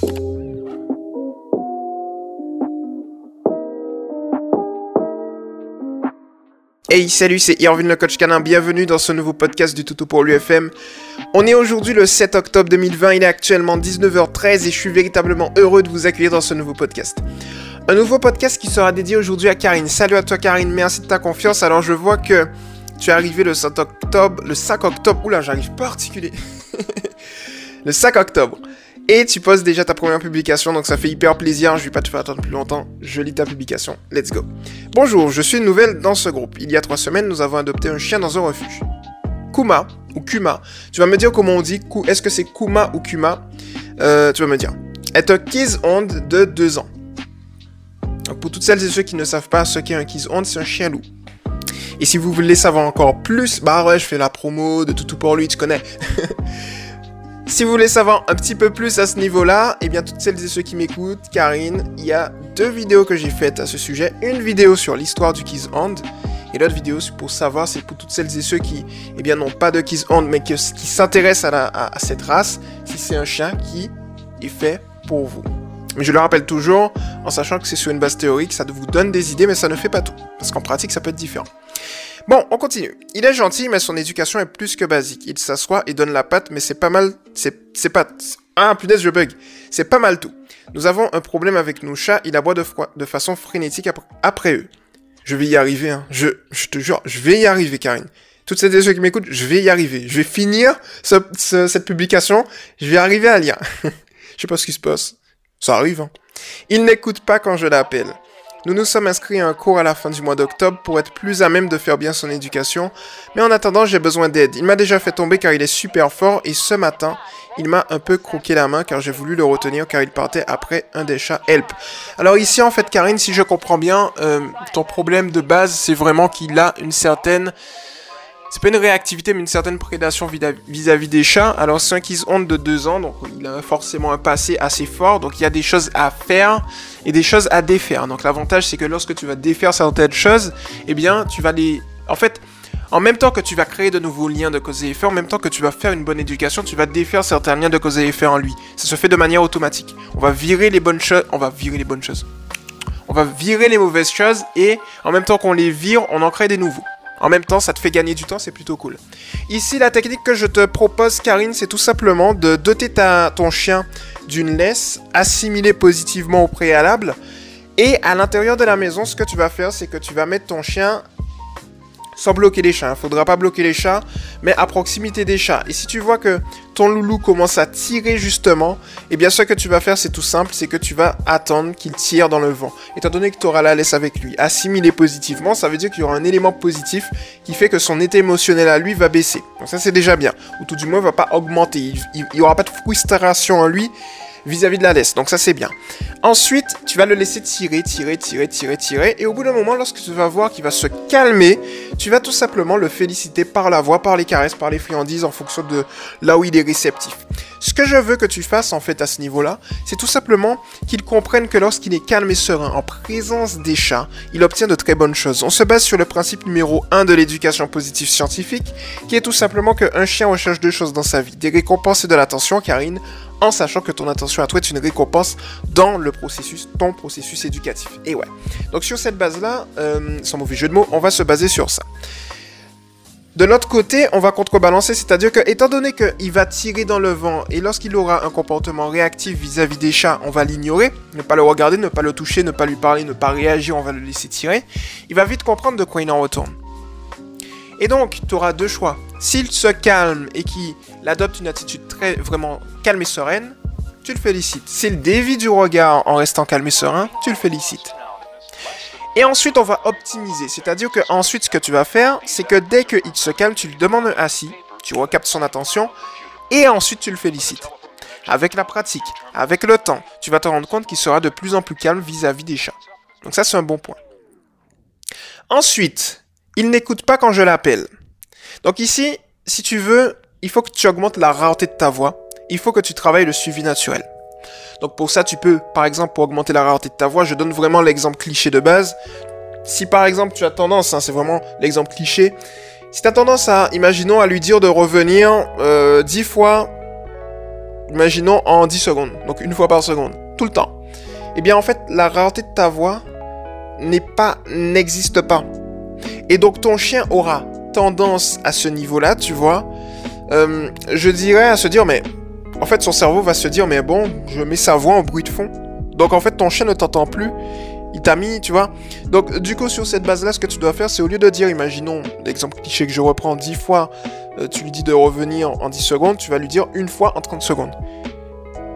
Hey, salut, c'est Irvin le coach canin, bienvenue dans ce nouveau podcast du Toutou pour l'UFM. On est aujourd'hui le 7 octobre 2020, il est actuellement 19h13 et je suis véritablement heureux de vous accueillir dans ce nouveau podcast. Un nouveau podcast qui sera dédié aujourd'hui à Karine. Salut à toi Karine, merci de ta confiance. Alors je vois que tu es arrivé le 5 octobre, le 5 octobre, oula j'arrive articuler. le 5 octobre. Et tu poses déjà ta première publication, donc ça fait hyper plaisir. Je vais pas te faire attendre plus longtemps. Je lis ta publication. Let's go. Bonjour, je suis nouvelle dans ce groupe. Il y a trois semaines, nous avons adopté un chien dans un refuge. Kuma ou Kuma? Tu vas me dire comment on dit. Est-ce que c'est Kuma ou Kuma? Euh, Tu vas me dire. Est un Hound de 2 ans. pour toutes celles et ceux qui ne savent pas ce qu'est un Hound, c'est un chien loup. Et si vous voulez savoir encore plus, bah ouais, je fais la promo de Toutou pour lui, tu connais. Si vous voulez savoir un petit peu plus à ce niveau-là, eh bien toutes celles et ceux qui m'écoutent, Karine, il y a deux vidéos que j'ai faites à ce sujet. Une vidéo sur l'histoire du Kiss Hand et l'autre vidéo pour savoir, c'est pour toutes celles et ceux qui, eh bien, n'ont pas de Kiss Hand mais qui, s'intéressent à, cette race, si c'est un chien qui est fait pour vous. Mais je le rappelle toujours, en sachant que c'est sur une base théorique, ça vous donne des idées, mais ça ne fait pas tout. Parce qu'en pratique, ça peut être différent. Bon, on continue. Il est gentil, mais son éducation est plus que basique. Il s'assoit et donne la patte, mais c'est pas mal. C'est, pas. Ah, punaise, je bug. C'est pas mal tout. Nous avons un problème avec nos chats. Il aboie de, de façon frénétique après, eux. Je vais y arriver, hein. Je, je te jure, je vais y arriver, Karine. Toutes ces ceux qui m'écoutent, je vais y arriver. Je vais finir cette publication. Je vais arriver à lire. je sais pas ce qui se passe. Ça arrive, hein. Il n'écoute pas quand je l'appelle. Nous nous sommes inscrits à un cours à la fin du mois d'octobre pour être plus à même de faire bien son éducation, mais en attendant j'ai besoin d'aide. Il m'a déjà fait tomber car il est super fort et ce matin il m'a un peu croqué la main car j'ai voulu le retenir car il partait après un des chats help. Alors ici en fait Karine si je comprends bien, euh, ton problème de base c'est vraiment qu'il a une certaine c'est pas une réactivité, mais une certaine prédation vis-à-vis des chats. Alors, c'est un Kiss Honte de 2 ans, donc il a forcément un passé assez fort. Donc, il y a des choses à faire et des choses à défaire. Donc, l'avantage, c'est que lorsque tu vas défaire certaines choses, eh bien, tu vas les. En fait, en même temps que tu vas créer de nouveaux liens de cause et effet, en même temps que tu vas faire une bonne éducation, tu vas défaire certains liens de cause et effet en lui. Ça se fait de manière automatique. On va virer les bonnes choses. On va virer les bonnes choses. On va virer les mauvaises choses et en même temps qu'on les vire, on en crée des nouveaux. En même temps, ça te fait gagner du temps, c'est plutôt cool. Ici, la technique que je te propose, Karine, c'est tout simplement de doter ton chien d'une laisse assimilée positivement au préalable. Et à l'intérieur de la maison, ce que tu vas faire, c'est que tu vas mettre ton chien sans bloquer les chats. Il hein. faudra pas bloquer les chats, mais à proximité des chats. Et si tu vois que ton loulou commence à tirer justement, eh bien ce que tu vas faire, c'est tout simple, c'est que tu vas attendre qu'il tire dans le vent. Étant donné que tu auras la laisse avec lui, assimiler positivement, ça veut dire qu'il y aura un élément positif qui fait que son état émotionnel à lui va baisser. Donc ça c'est déjà bien. Ou tout du moins, va pas augmenter. Il n'y aura pas de frustration en lui vis-à-vis de la laisse. Donc ça c'est bien. Ensuite, tu vas le laisser tirer, tirer, tirer, tirer, tirer. Et au bout d'un moment, lorsque tu vas voir qu'il va se calmer, tu vas tout simplement le féliciter par la voix, par les caresses, par les friandises en fonction de là où il est réceptif. Ce que je veux que tu fasses en fait à ce niveau-là, c'est tout simplement qu'il comprenne que lorsqu'il est calme et serein en présence des chats, il obtient de très bonnes choses. On se base sur le principe numéro 1 de l'éducation positive scientifique, qui est tout simplement qu'un chien recherche deux choses dans sa vie, des récompenses et de l'attention, Karine, en sachant que ton attention à toi est une récompense dans le processus, ton processus éducatif. Et ouais. Donc sur cette base-là, euh, sans mauvais jeu de mots, on va se baser sur ça. De l'autre côté, on va contrebalancer, c'est-à-dire que, étant donné qu'il va tirer dans le vent et lorsqu'il aura un comportement réactif vis-à-vis des chats, on va l'ignorer, ne pas le regarder, ne pas le toucher, ne pas lui parler, ne pas réagir, on va le laisser tirer, il va vite comprendre de quoi il en retourne. Et donc, tu auras deux choix. S'il se calme et qu'il adopte une attitude très vraiment calme et sereine, tu le félicites. S'il dévie du regard en restant calme et serein, tu le félicites. Et ensuite, on va optimiser. C'est-à-dire que ensuite, ce que tu vas faire, c'est que dès qu'il se calme, tu lui demandes un assis, tu recaptes son attention, et ensuite tu le félicites. Avec la pratique, avec le temps, tu vas te rendre compte qu'il sera de plus en plus calme vis-à-vis des chats. Donc ça, c'est un bon point. Ensuite, il n'écoute pas quand je l'appelle. Donc ici, si tu veux, il faut que tu augmentes la rareté de ta voix. Il faut que tu travailles le suivi naturel. Donc pour ça, tu peux, par exemple, pour augmenter la rareté de ta voix, je donne vraiment l'exemple cliché de base. Si par exemple tu as tendance, hein, c'est vraiment l'exemple cliché, si tu as tendance à, imaginons, à lui dire de revenir euh, 10 fois imaginons en 10 secondes, donc une fois par seconde, tout le temps. Eh bien, en fait, la rareté de ta voix n'est pas, n'existe pas. Et donc, ton chien aura tendance à ce niveau-là, tu vois, euh, je dirais à se dire, mais en fait, son cerveau va se dire, mais bon, je mets sa voix en bruit de fond. Donc, en fait, ton chien ne t'entend plus. Il t'a mis, tu vois. Donc, du coup, sur cette base-là, ce que tu dois faire, c'est au lieu de dire, imaginons, l'exemple cliché que je reprends 10 fois, euh, tu lui dis de revenir en 10 secondes, tu vas lui dire une fois en 30 secondes.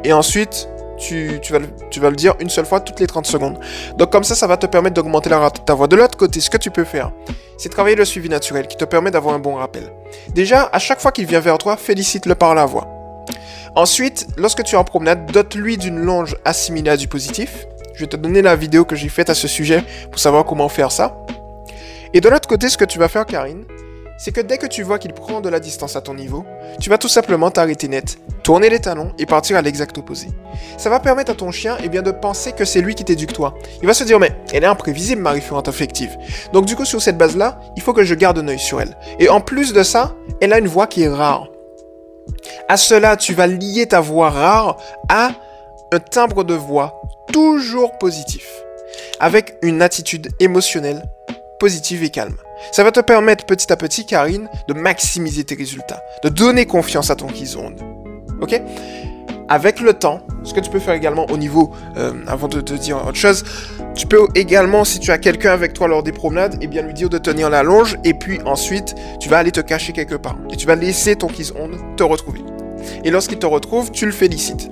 Et ensuite, tu, vas, tu vas le dire une seule fois toutes les 30 secondes. Donc comme ça, ça va te permettre d'augmenter la rate de ta voix. De l'autre côté, ce que tu peux faire, c'est travailler le suivi naturel qui te permet d'avoir un bon rappel. Déjà, à chaque fois qu'il vient vers toi, félicite-le par la voix. Ensuite, lorsque tu es en promenade, dote-lui d'une longe assimilée à du positif. Je vais te donner la vidéo que j'ai faite à ce sujet pour savoir comment faire ça. Et de l'autre côté, ce que tu vas faire, Karine, c'est que dès que tu vois qu'il prend de la distance à ton niveau, tu vas tout simplement t'arrêter net, tourner les talons et partir à l'exact opposé. Ça va permettre à ton chien eh bien, de penser que c'est lui qui t'éduque toi. Il va se dire mais elle est imprévisible ma référente affective. Donc du coup sur cette base là, il faut que je garde un œil sur elle. Et en plus de ça, elle a une voix qui est rare. À cela, tu vas lier ta voix rare à un timbre de voix toujours positif, avec une attitude émotionnelle positive et calme. Ça va te permettre petit à petit, Karine, de maximiser tes résultats, de donner confiance à ton Kizonde. Ok? Avec le temps, ce que tu peux faire également au niveau, euh, avant de te dire autre chose, tu peux également, si tu as quelqu'un avec toi lors des promenades, eh bien lui dire de tenir la longe, et puis ensuite, tu vas aller te cacher quelque part. Et tu vas laisser ton Kizonde te retrouver. Et lorsqu'il te retrouve, tu le félicites.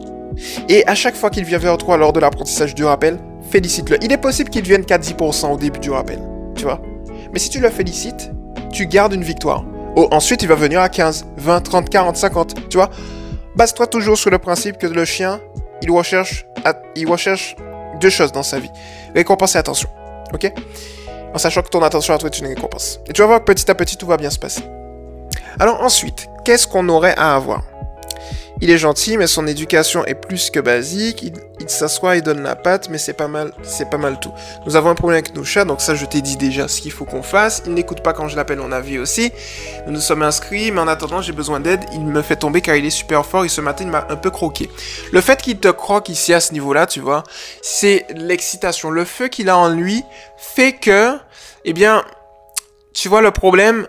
Et à chaque fois qu'il vient vers toi lors de l'apprentissage du rappel, félicite-le. Il est possible qu'il vienne qu'à 10% au début du rappel. Tu vois? Mais si tu le félicites, tu gardes une victoire. Oh, ensuite, il va venir à 15, 20, 30, 40, 50. Tu vois Base-toi toujours sur le principe que le chien, il recherche, il recherche deux choses dans sa vie récompense et attention. Ok? En sachant que ton attention à toi est une récompense. Et tu vas voir que petit à petit, tout va bien se passer. Alors ensuite, qu'est-ce qu'on aurait à avoir? Il est gentil, mais son éducation est plus que basique. Il, s'assoit, il donne la patte, mais c'est pas mal, c'est pas mal tout. Nous avons un problème avec nos chats, donc ça je t'ai dit déjà ce qu'il faut qu'on fasse. Il n'écoute pas quand je l'appelle en avis aussi. Nous nous sommes inscrits, mais en attendant j'ai besoin d'aide. Il me fait tomber car il est super fort et ce matin il m'a un peu croqué. Le fait qu'il te croque ici à ce niveau-là, tu vois, c'est l'excitation. Le feu qu'il a en lui fait que, eh bien, tu vois le problème,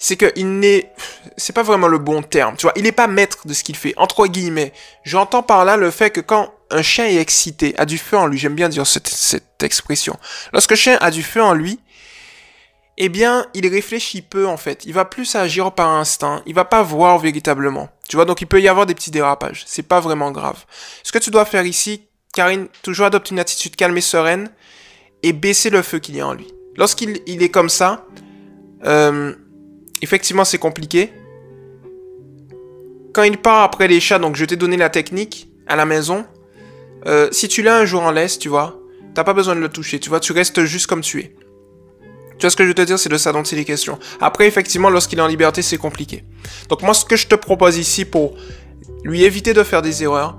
c'est qu'il n'est, c'est pas vraiment le bon terme, tu vois, il n'est pas maître de ce qu'il fait, entre guillemets. J'entends par là le fait que quand un chien est excité, a du feu en lui, j'aime bien dire cette, cette expression, lorsque le chien a du feu en lui, eh bien, il réfléchit peu en fait, il va plus agir par instinct, il va pas voir véritablement. Tu vois, donc il peut y avoir des petits dérapages, c'est pas vraiment grave. Ce que tu dois faire ici, Karine, toujours adopte une attitude calme et sereine et baisser le feu qu'il y a en lui. Lorsqu'il il est comme ça, euh, effectivement, c'est compliqué. Quand il part après les chats, donc je t'ai donné la technique à la maison. Euh, si tu l'as un jour en laisse, tu vois, t'as pas besoin de le toucher, tu vois, tu restes juste comme tu es. Tu vois ce que je veux te dire, c'est de ça dont il est. Après, effectivement, lorsqu'il est en liberté, c'est compliqué. Donc moi, ce que je te propose ici pour lui éviter de faire des erreurs,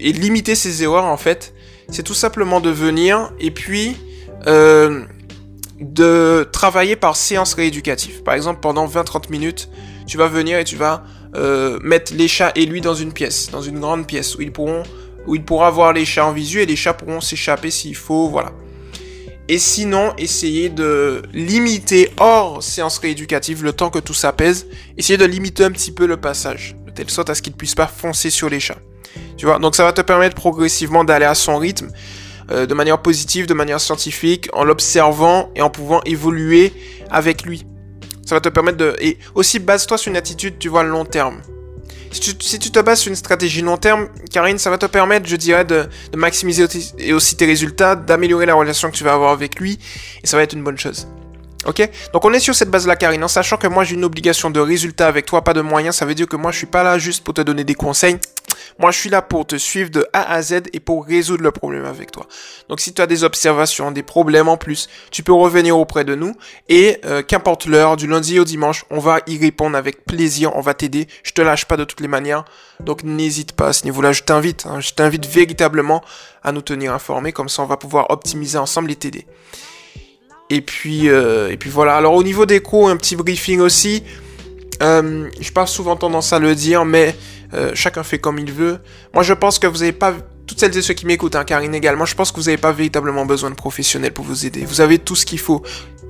et limiter ses erreurs, en fait, c'est tout simplement de venir et puis euh, de travailler par séance rééducative. Par exemple, pendant 20-30 minutes, tu vas venir et tu vas euh, mettre les chats et lui dans une pièce, dans une grande pièce où ils pourront, il pourra voir les chats en visu et les chats pourront s'échapper s'il faut, voilà. Et sinon, essayer de limiter hors séance rééducative le temps que tout s'apaise. Essayer de limiter un petit peu le passage, de telle sorte à ce qu'il ne puisse pas foncer sur les chats. Tu vois, donc ça va te permettre progressivement d'aller à son rythme euh, de manière positive, de manière scientifique, en l'observant et en pouvant évoluer avec lui. Ça va te permettre de... Et aussi, base-toi sur une attitude, tu vois, long terme. Si tu, te bases sur une stratégie long terme, Karine, ça va te permettre, je dirais, de, de maximiser aussi tes résultats, d'améliorer la relation que tu vas avoir avec lui, et ça va être une bonne chose. Ok? Donc on est sur cette base-là, Karine, en sachant que moi j'ai une obligation de résultat avec toi, pas de moyens. Ça veut dire que moi je suis pas là juste pour te donner des conseils. Moi, je suis là pour te suivre de A à Z et pour résoudre le problème avec toi. Donc, si tu as des observations, des problèmes en plus, tu peux revenir auprès de nous et euh, qu'importe l'heure, du lundi au dimanche, on va y répondre avec plaisir, on va t'aider. Je te lâche pas de toutes les manières. Donc, n'hésite pas à ce niveau-là. Je t'invite, hein. je t'invite véritablement à nous tenir informés. Comme ça, on va pouvoir optimiser ensemble et t'aider. Et puis, euh, et puis voilà. Alors, au niveau des cours, un petit briefing aussi. Euh, je pas souvent tendance à le dire, mais euh, chacun fait comme il veut. Moi, je pense que vous n'avez pas toutes celles et ceux qui m'écoutent, hein, Karine également, je pense que vous n'avez pas véritablement besoin de professionnels pour vous aider. Vous avez tout ce qu'il faut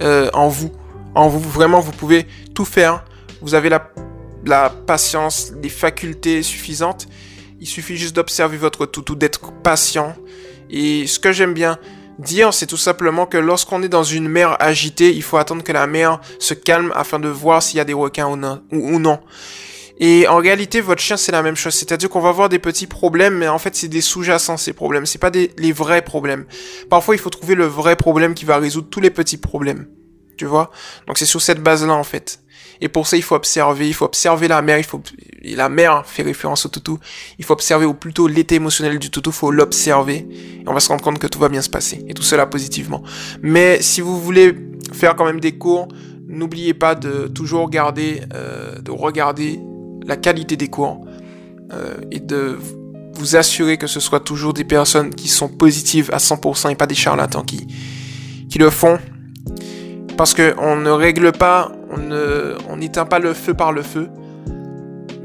euh, en vous. En vous, vraiment, vous pouvez tout faire. Vous avez la, la patience, les facultés suffisantes. Il suffit juste d'observer votre toutou, d'être patient. Et ce que j'aime bien dire, c'est tout simplement que lorsqu'on est dans une mer agitée, il faut attendre que la mer se calme afin de voir s'il y a des requins ou non. Et en réalité, votre chien, c'est la même chose. C'est-à-dire qu'on va avoir des petits problèmes, mais en fait, c'est des sous-jacents, ces problèmes. C'est pas des, les vrais problèmes. Parfois, il faut trouver le vrai problème qui va résoudre tous les petits problèmes. Tu vois? Donc, c'est sur cette base-là, en fait. Et pour ça, il faut observer, il faut observer la mère, il faut, la mère fait référence au toutou. Il faut observer, ou plutôt l'état émotionnel du toutou, faut l'observer. Et on va se rendre compte que tout va bien se passer. Et tout cela positivement. Mais si vous voulez faire quand même des cours, n'oubliez pas de toujours garder, euh, de regarder la qualité des cours euh, et de vous assurer que ce soit toujours des personnes qui sont positives à 100% et pas des charlatans qui, qui le font. Parce qu'on ne règle pas, on n'éteint pas le feu par le feu.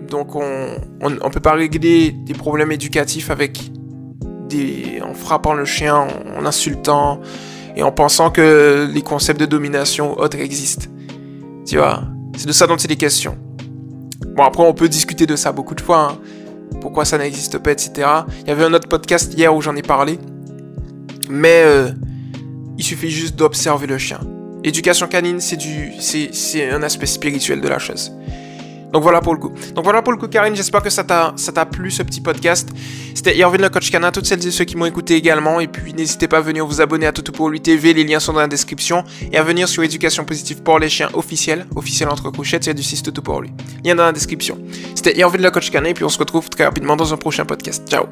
Donc on on, peut pas régler des problèmes éducatifs avec des, en frappant le chien, en, insultant et en pensant que les concepts de domination autres existent. Tu vois, c'est de ça dont il est question. Bon, après, on peut discuter de ça beaucoup de fois. Hein. Pourquoi ça n'existe pas, etc. Il y avait un autre podcast hier où j'en ai parlé. Mais euh, il suffit juste d'observer le chien. Éducation canine, c'est du, c'est un aspect spirituel de la chose. Donc voilà pour le coup. Donc voilà pour le coup, Karine. J'espère que ça t'a, ça t'a plu ce petit podcast. C'était Irvine le coach canin. Toutes celles et ceux qui m'ont écouté également. Et puis n'hésitez pas à venir vous abonner à Toto pour lui TV. Les liens sont dans la description. Et à venir sur Éducation positive pour les chiens officiel. Officiel entre couchettes. C'est du 6 Toto pour lui. Lien dans la description. C'était Irvine le coach canin. Et puis on se retrouve très rapidement dans un prochain podcast. Ciao.